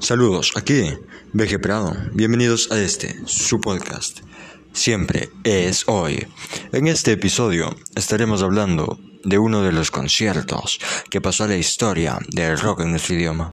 Saludos, aquí Veje Prado. Bienvenidos a este, su podcast. Siempre es hoy. En este episodio estaremos hablando de uno de los conciertos que pasó a la historia del rock en nuestro idioma.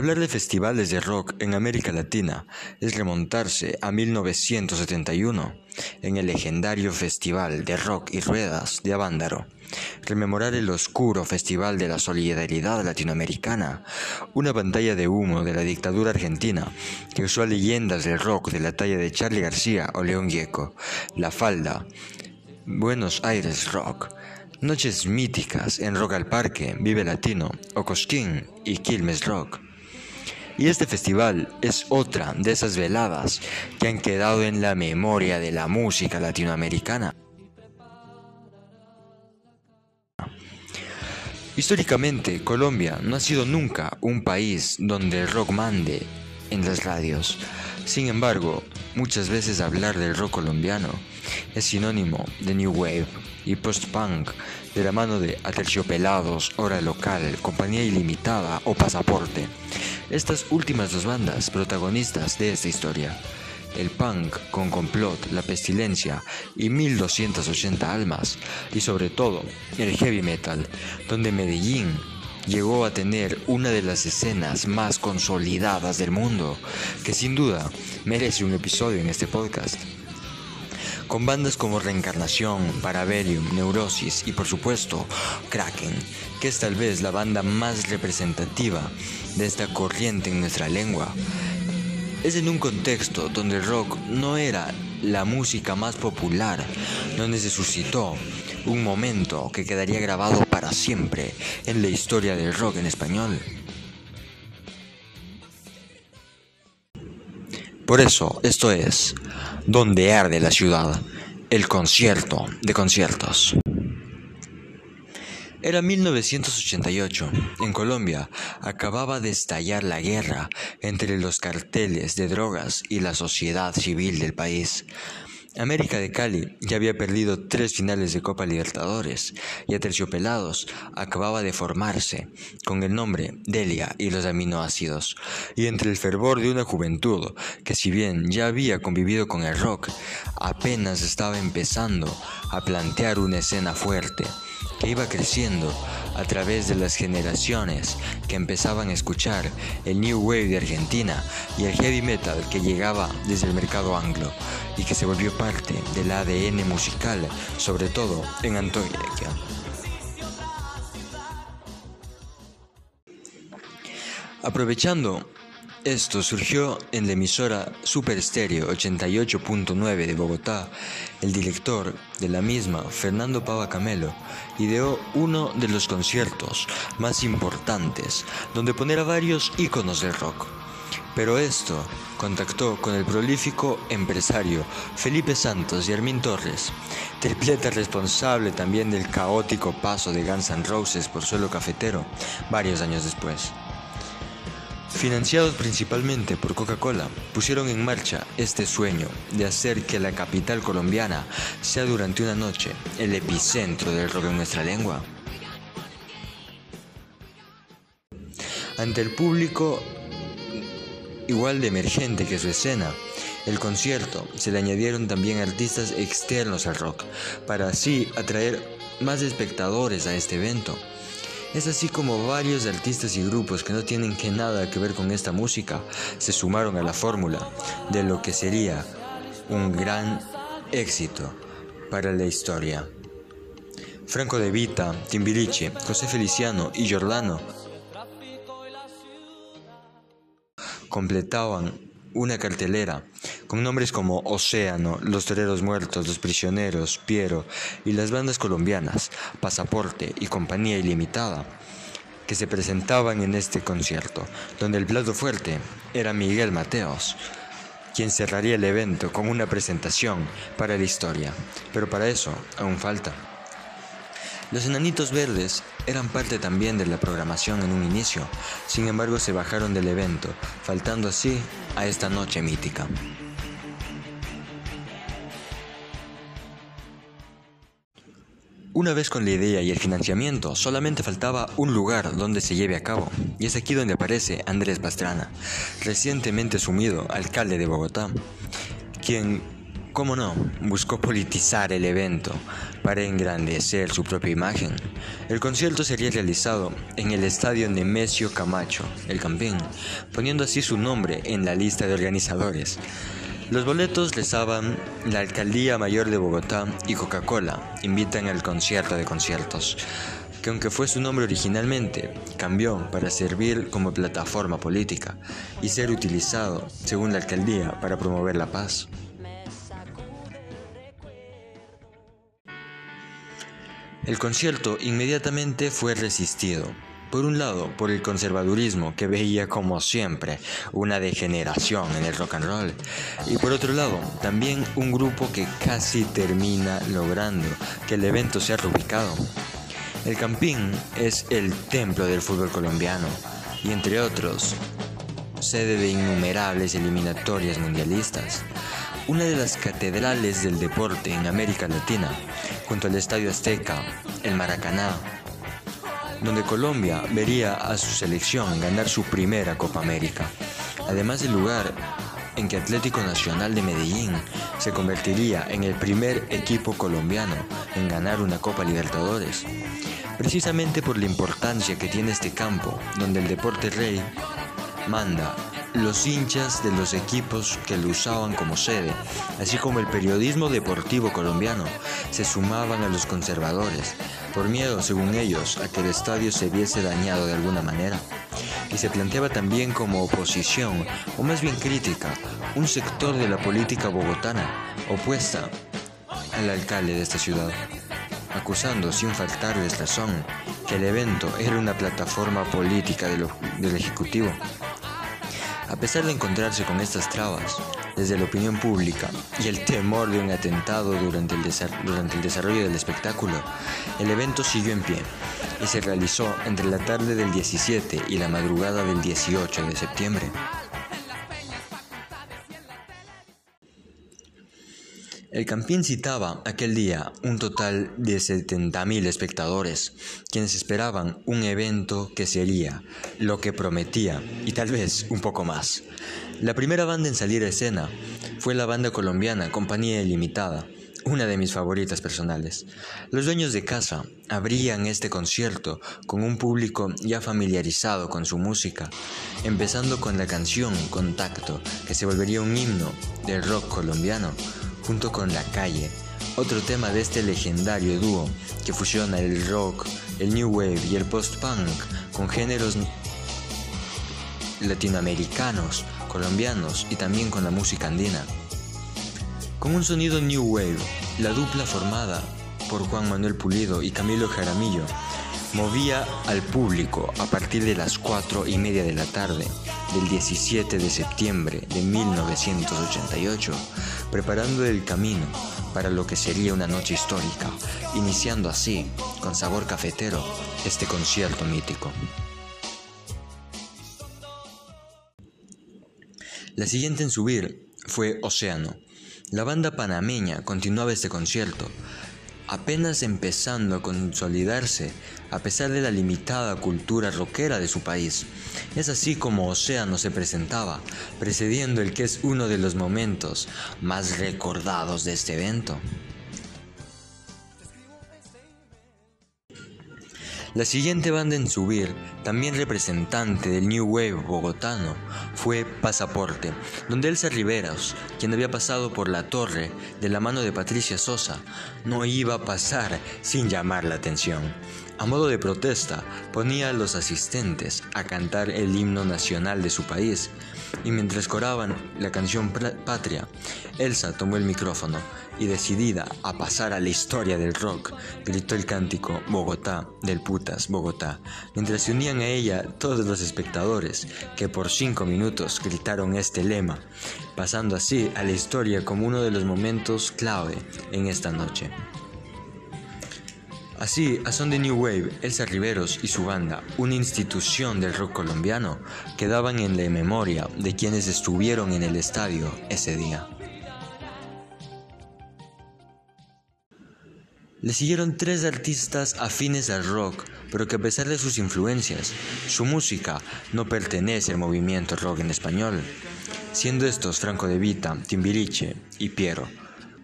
Hablar de festivales de rock en América Latina es remontarse a 1971, en el legendario Festival de Rock y Ruedas de Avándaro, rememorar el oscuro Festival de la Solidaridad Latinoamericana, una pantalla de humo de la dictadura argentina que usó leyendas del rock de la talla de Charlie García o León Gieco, La Falda, Buenos Aires Rock, Noches míticas en Rock al Parque, Vive Latino, Ocosquín y Quilmes Rock. Y este festival es otra de esas veladas que han quedado en la memoria de la música latinoamericana. Históricamente, Colombia no ha sido nunca un país donde el rock mande en las radios. Sin embargo, muchas veces hablar del rock colombiano es sinónimo de New Wave y post-punk de la mano de Aterciopelados, Hora Local, Compañía Ilimitada o Pasaporte. Estas últimas dos bandas protagonistas de esta historia. El punk con complot, la pestilencia y 1280 almas. Y sobre todo el heavy metal, donde Medellín llegó a tener una de las escenas más consolidadas del mundo, que sin duda merece un episodio en este podcast con bandas como Reencarnación, Paraverium, Neurosis y por supuesto Kraken, que es tal vez la banda más representativa de esta corriente en nuestra lengua. Es en un contexto donde el rock no era la música más popular, donde se suscitó un momento que quedaría grabado para siempre en la historia del rock en español. Por eso, esto es Donde arde la ciudad, el concierto de conciertos. Era 1988. En Colombia acababa de estallar la guerra entre los carteles de drogas y la sociedad civil del país. América de Cali ya había perdido tres finales de Copa Libertadores y Aterciopelados acababa de formarse con el nombre Delia y los aminoácidos. Y entre el fervor de una juventud que si bien ya había convivido con el rock, apenas estaba empezando a plantear una escena fuerte que iba creciendo a través de las generaciones que empezaban a escuchar el New Wave de Argentina y el heavy metal que llegaba desde el mercado anglo y que se volvió parte del ADN musical, sobre todo en Antioquia. Aprovechando esto surgió en la emisora Super Stereo 88.9 de Bogotá. El director de la misma, Fernando Pava Camelo, ideó uno de los conciertos más importantes, donde poner a varios íconos del rock. Pero esto contactó con el prolífico empresario Felipe Santos y Armin Torres, tripleta responsable también del caótico paso de Guns N' Roses por suelo cafetero varios años después. Financiados principalmente por Coca-Cola, pusieron en marcha este sueño de hacer que la capital colombiana sea durante una noche el epicentro del rock en nuestra lengua. Ante el público igual de emergente que su escena, el concierto se le añadieron también artistas externos al rock, para así atraer más espectadores a este evento. Es así como varios artistas y grupos que no tienen que nada que ver con esta música se sumaron a la fórmula de lo que sería un gran éxito para la historia. Franco De Vita, Timbiriche, José Feliciano y Giordano completaban una cartelera con nombres como Océano, Los Toreros Muertos, Los Prisioneros, Piero y las bandas colombianas, Pasaporte y Compañía Ilimitada, que se presentaban en este concierto, donde el plato fuerte era Miguel Mateos, quien cerraría el evento con una presentación para la historia, pero para eso aún falta. Los enanitos verdes eran parte también de la programación en un inicio, sin embargo se bajaron del evento, faltando así a esta noche mítica. Una vez con la idea y el financiamiento, solamente faltaba un lugar donde se lleve a cabo, y es aquí donde aparece Andrés Pastrana, recientemente asumido alcalde de Bogotá, quien ¿Cómo no? Buscó politizar el evento para engrandecer su propia imagen. El concierto sería realizado en el estadio Nemesio Camacho, el Campín, poniendo así su nombre en la lista de organizadores. Los boletos les daban la Alcaldía Mayor de Bogotá y Coca-Cola, invitan al concierto de conciertos, que aunque fue su nombre originalmente, cambió para servir como plataforma política y ser utilizado, según la alcaldía, para promover la paz. El concierto inmediatamente fue resistido. Por un lado, por el conservadurismo que veía como siempre una degeneración en el rock and roll. Y por otro lado, también un grupo que casi termina logrando que el evento sea reubicado. El Campín es el templo del fútbol colombiano y entre otros, sede de innumerables eliminatorias mundialistas una de las catedrales del deporte en América Latina, junto al Estadio Azteca, el Maracaná, donde Colombia vería a su selección ganar su primera Copa América, además del lugar en que Atlético Nacional de Medellín se convertiría en el primer equipo colombiano en ganar una Copa Libertadores, precisamente por la importancia que tiene este campo, donde el deporte rey manda los hinchas de los equipos que lo usaban como sede, así como el periodismo deportivo colombiano, se sumaban a los conservadores, por miedo, según ellos, a que el estadio se viese dañado de alguna manera. Y se planteaba también como oposición, o más bien crítica, un sector de la política bogotana, opuesta al alcalde de esta ciudad, acusando sin faltarles razón que el evento era una plataforma política del Ejecutivo a pesar de encontrarse con estas trabas, desde la opinión pública y el temor de un atentado durante el, desarrollo del espectáculo, el evento siguió en pie y se realizó entre la tarde del 17 y la madrugada del 18 de septiembre. El Campín citaba aquel día un total de 70.000 espectadores, quienes esperaban un evento que sería lo que prometía y tal vez un poco más. La primera banda en salir a escena fue la banda colombiana Compañía Ilimitada, una de mis favoritas personales. Los dueños de casa abrían este concierto con un público ya familiarizado con su música, empezando con la canción Contacto, que se volvería un himno del rock colombiano junto con La Calle, otro tema de este legendario dúo que fusiona el rock, el new wave y el post-punk con géneros latinoamericanos, colombianos y también con la música andina. Con un sonido new wave, la dupla formada por Juan Manuel Pulido y Camilo Jaramillo movía al público a partir de las 4 y media de la tarde del 17 de septiembre de 1988, preparando el camino para lo que sería una noche histórica, iniciando así, con sabor cafetero, este concierto mítico. La siguiente en subir fue Océano. La banda panameña continuaba este concierto, apenas empezando a consolidarse a pesar de la limitada cultura rockera de su país. Es así como Océano se presentaba, precediendo el que es uno de los momentos más recordados de este evento. La siguiente banda en subir, también representante del New Wave bogotano, fue Pasaporte, donde Elsa Riveros, quien había pasado por la torre de la mano de Patricia Sosa, no iba a pasar sin llamar la atención. A modo de protesta, ponía a los asistentes a cantar el himno nacional de su país, y mientras coraban la canción Patria, Elsa tomó el micrófono y decidida a pasar a la historia del rock, gritó el cántico Bogotá del putas Bogotá, mientras se unían a ella todos los espectadores que por cinco minutos gritaron este lema, pasando así a la historia como uno de los momentos clave en esta noche. Así, a son de New Wave, Elsa Riveros y su banda, una institución del rock colombiano, quedaban en la memoria de quienes estuvieron en el estadio ese día. Le siguieron tres artistas afines al rock, pero que a pesar de sus influencias, su música no pertenece al movimiento rock en español, siendo estos Franco de Vita, Timbiriche y Piero.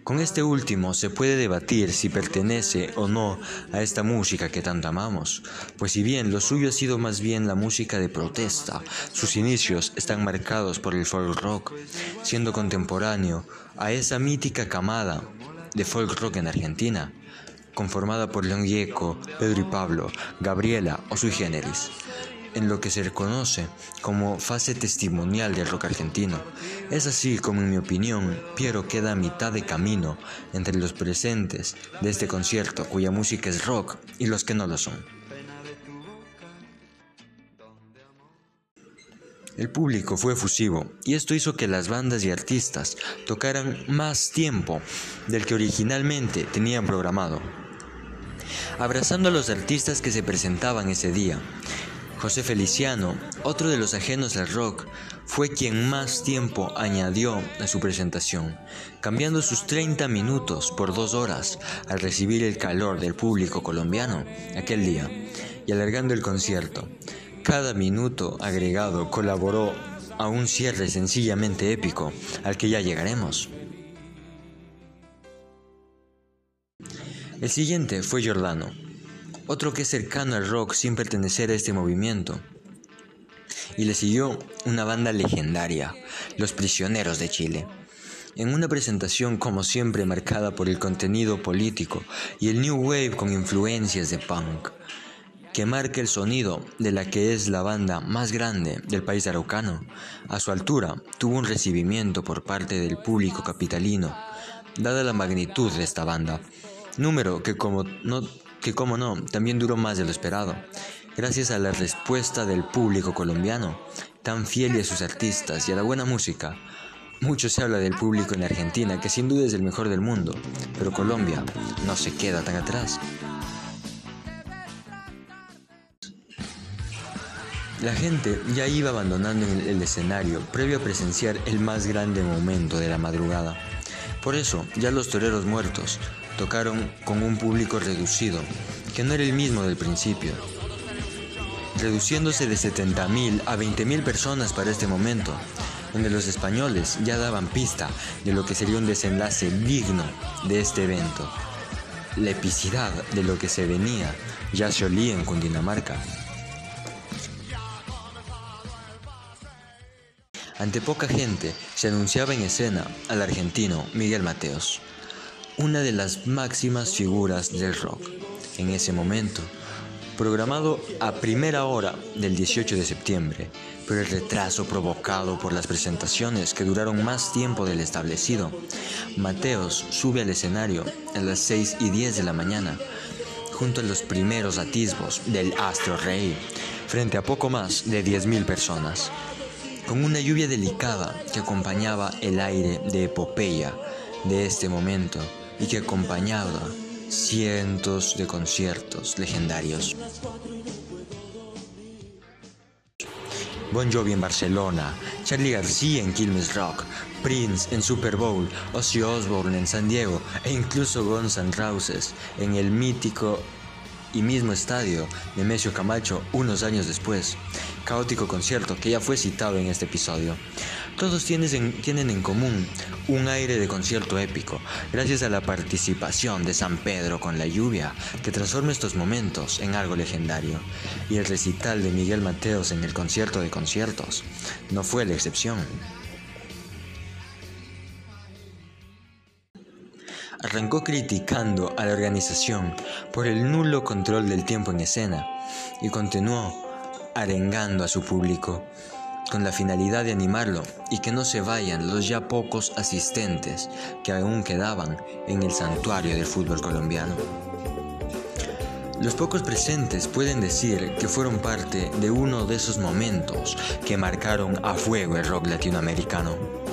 Con este último se puede debatir si pertenece o no a esta música que tanto amamos, pues si bien lo suyo ha sido más bien la música de protesta, sus inicios están marcados por el folk rock, siendo contemporáneo a esa mítica camada de folk rock en Argentina, conformada por León Gieco, Pedro y Pablo, Gabriela o sui generis en lo que se reconoce como fase testimonial del rock argentino. Es así como en mi opinión Piero queda a mitad de camino entre los presentes de este concierto cuya música es rock y los que no lo son. El público fue efusivo y esto hizo que las bandas y artistas tocaran más tiempo del que originalmente tenían programado, abrazando a los artistas que se presentaban ese día. José Feliciano, otro de los ajenos al rock, fue quien más tiempo añadió a su presentación, cambiando sus 30 minutos por dos horas al recibir el calor del público colombiano aquel día y alargando el concierto. Cada minuto agregado colaboró a un cierre sencillamente épico al que ya llegaremos. El siguiente fue Giordano, otro que es cercano al rock sin pertenecer a este movimiento. Y le siguió una banda legendaria, Los Prisioneros de Chile. En una presentación como siempre marcada por el contenido político y el New Wave con influencias de punk, que marca el sonido de la que es la banda más grande del país araucano. A su altura tuvo un recibimiento por parte del público capitalino, dada la magnitud de esta banda, número que como no que como no, también duró más de lo esperado, gracias a la respuesta del público colombiano, tan fiel a sus artistas y a la buena música. Mucho se habla del público en Argentina, que sin duda es el mejor del mundo, pero Colombia no se queda tan atrás. La gente ya iba abandonando el escenario previo a presenciar el más grande momento de la madrugada. Por eso, ya los toreros muertos tocaron con un público reducido, que no era el mismo del principio, reduciéndose de 70.000 a 20.000 personas para este momento, donde los españoles ya daban pista de lo que sería un desenlace digno de este evento. La epicidad de lo que se venía ya se olía en Cundinamarca. Ante poca gente se anunciaba en escena al argentino Miguel Mateos una de las máximas figuras del rock en ese momento, programado a primera hora del 18 de septiembre, pero el retraso provocado por las presentaciones que duraron más tiempo del establecido. Mateos sube al escenario a las 6 y 10 de la mañana, junto a los primeros atisbos del Astro Rey, frente a poco más de 10.000 personas, con una lluvia delicada que acompañaba el aire de epopeya de este momento y que acompañaba cientos de conciertos legendarios. Bon Jovi en Barcelona, Charlie García en Quilmes Rock, Prince en Super Bowl, Ozzy Osbourne en San Diego e incluso Guns N' Roses en el mítico y mismo estadio de Mesio Camacho unos años después. Caótico concierto que ya fue citado en este episodio. Todos tienen en común un aire de concierto épico, gracias a la participación de San Pedro con la lluvia, que transforma estos momentos en algo legendario, y el recital de Miguel Mateos en el concierto de conciertos no fue la excepción. Arrancó criticando a la organización por el nulo control del tiempo en escena y continuó arengando a su público con la finalidad de animarlo y que no se vayan los ya pocos asistentes que aún quedaban en el santuario del fútbol colombiano. Los pocos presentes pueden decir que fueron parte de uno de esos momentos que marcaron a fuego el rock latinoamericano.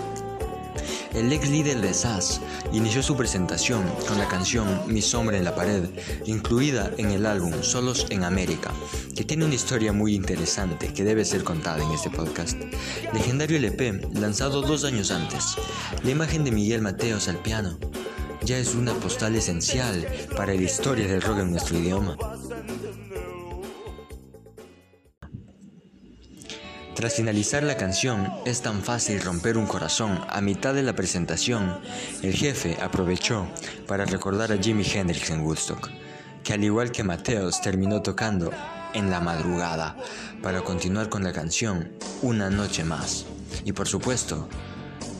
El ex líder de SAS inició su presentación con la canción Mi sombra en la pared, incluida en el álbum Solos en América, que tiene una historia muy interesante que debe ser contada en este podcast. Legendario LP, lanzado dos años antes. La imagen de Miguel Mateos al piano ya es una postal esencial para la historia del rock en nuestro idioma. Tras finalizar la canción, es tan fácil romper un corazón. A mitad de la presentación, el jefe aprovechó para recordar a Jimi Hendrix en Woodstock, que al igual que Mateos terminó tocando en la madrugada para continuar con la canción Una noche más. Y por supuesto,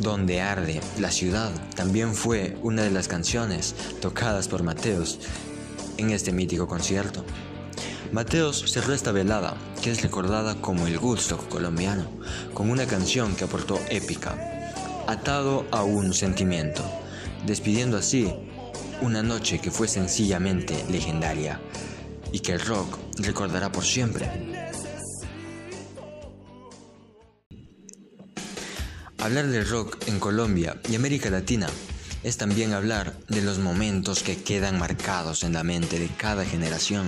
Donde arde la ciudad también fue una de las canciones tocadas por Mateos en este mítico concierto. Mateos cerró esta velada, que es recordada como el gusto colombiano, con una canción que aportó épica, atado a un sentimiento, despidiendo así una noche que fue sencillamente legendaria y que el rock recordará por siempre. Hablar del rock en Colombia y América Latina es también hablar de los momentos que quedan marcados en la mente de cada generación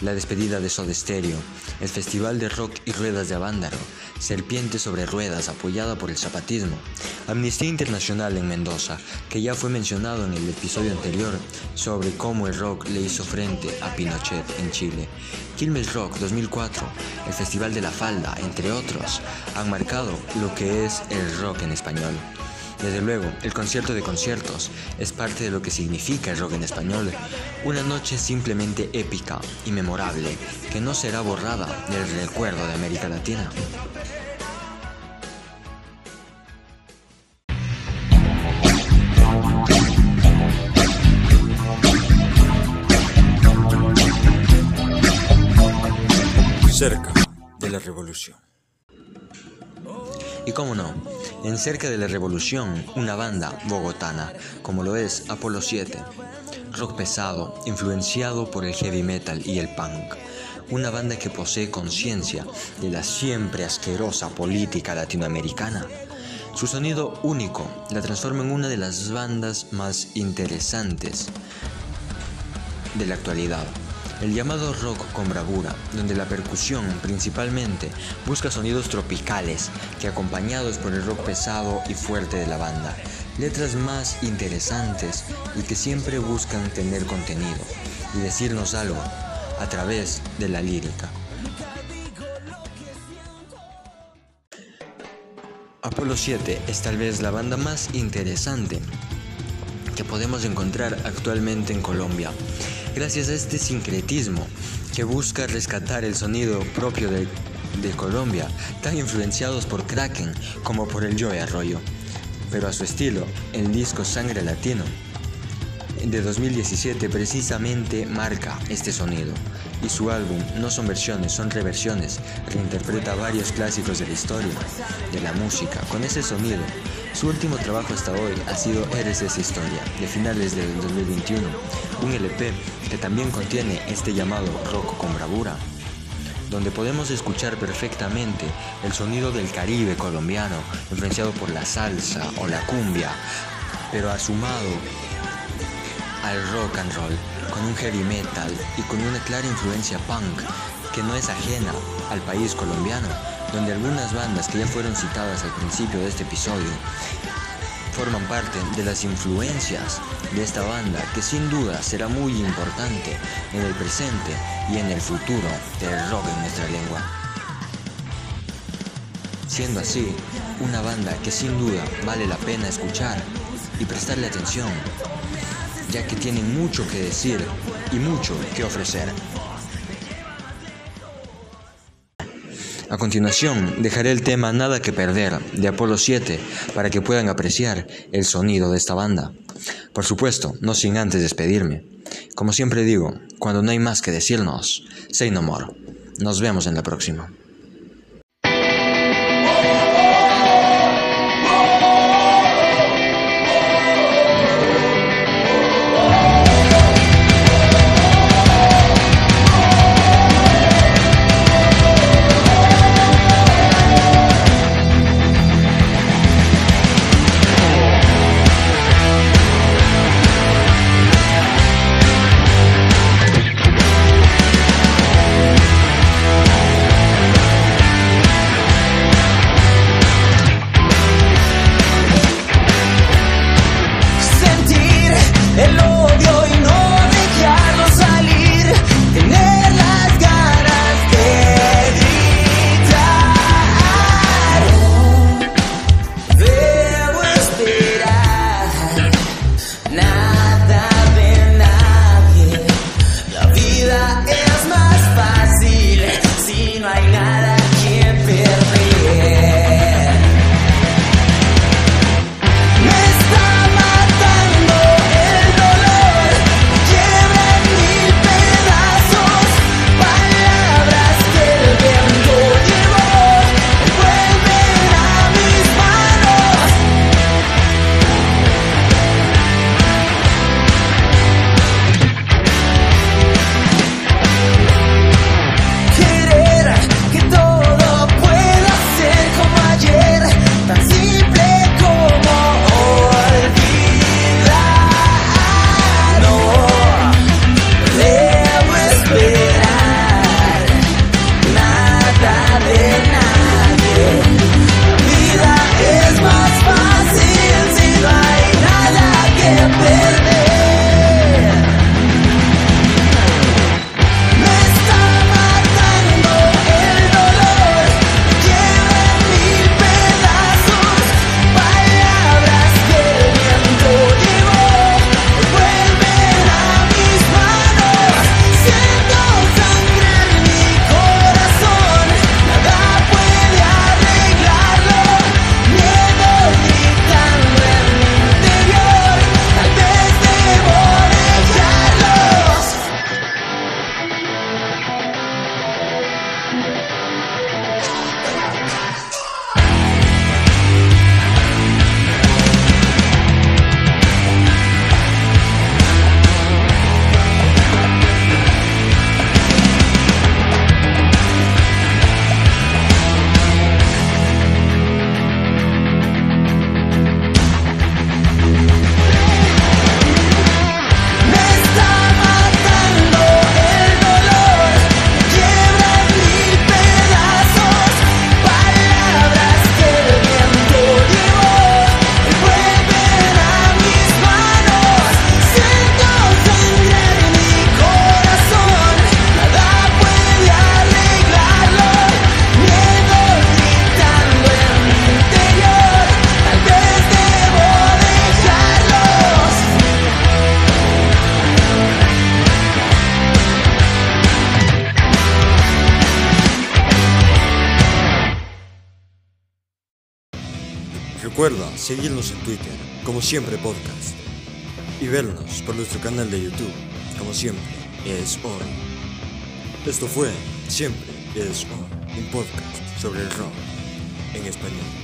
la despedida de Soda Stereo, el Festival de Rock y Ruedas de Avándaro, Serpiente sobre Ruedas apoyada por el zapatismo, Amnistía Internacional en Mendoza, que ya fue mencionado en el episodio anterior sobre cómo el rock le hizo frente a Pinochet en Chile, Quilmes Rock 2004, el Festival de la Falda, entre otros, han marcado lo que es el rock en español. Desde luego, el concierto de conciertos es parte de lo que significa el rock en español, una noche simplemente épica y memorable que no será borrada del recuerdo de América Latina. Cerca de la revolución. Y cómo no, en Cerca de la Revolución, una banda bogotana, como lo es Apolo 7, rock pesado, influenciado por el heavy metal y el punk. Una banda que posee conciencia de la siempre asquerosa política latinoamericana. Su sonido único la transforma en una de las bandas más interesantes de la actualidad el llamado rock con bravura, donde la percusión principalmente busca sonidos tropicales que acompañados por el rock pesado y fuerte de la banda, letras más interesantes y que siempre buscan tener contenido y decirnos algo a través de la lírica. Apolo 7 es tal vez la banda más interesante que podemos encontrar actualmente en Colombia gracias a este sincretismo que busca rescatar el sonido propio de, Colombia, tan influenciados por Kraken como por el Joe Arroyo. Pero a su estilo, el disco Sangre Latino de 2017 precisamente marca este sonido y su álbum no son versiones, son reversiones, reinterpreta varios clásicos de la historia, de la música, con ese sonido. Su último trabajo hasta hoy ha sido Eres esa historia, de finales del 2021, un LP que también contiene este llamado rock con bravura, donde podemos escuchar perfectamente el sonido del Caribe colombiano, influenciado por la salsa o la cumbia, pero asumado al rock and roll, con un heavy metal y con una clara influencia punk que no es ajena al país colombiano, donde algunas bandas que ya fueron citadas al principio de este episodio forman parte de las influencias de esta banda que sin duda será muy importante en el presente y en el futuro del rock en nuestra lengua. siendo así una banda que sin duda vale la pena escuchar y prestarle atención, ya que tienen mucho que decir y mucho que ofrecer. A continuación, dejaré el tema Nada que Perder de Apolo 7 para que puedan apreciar el sonido de esta banda. Por supuesto, no sin antes despedirme. Como siempre digo, cuando no hay más que decirnos, say no more. Nos vemos en la próxima. Seguirnos en Twitter, como siempre podcast, y vernos por nuestro canal de YouTube, como siempre es hoy. Esto fue Siempre es hoy, un podcast sobre el rock en español.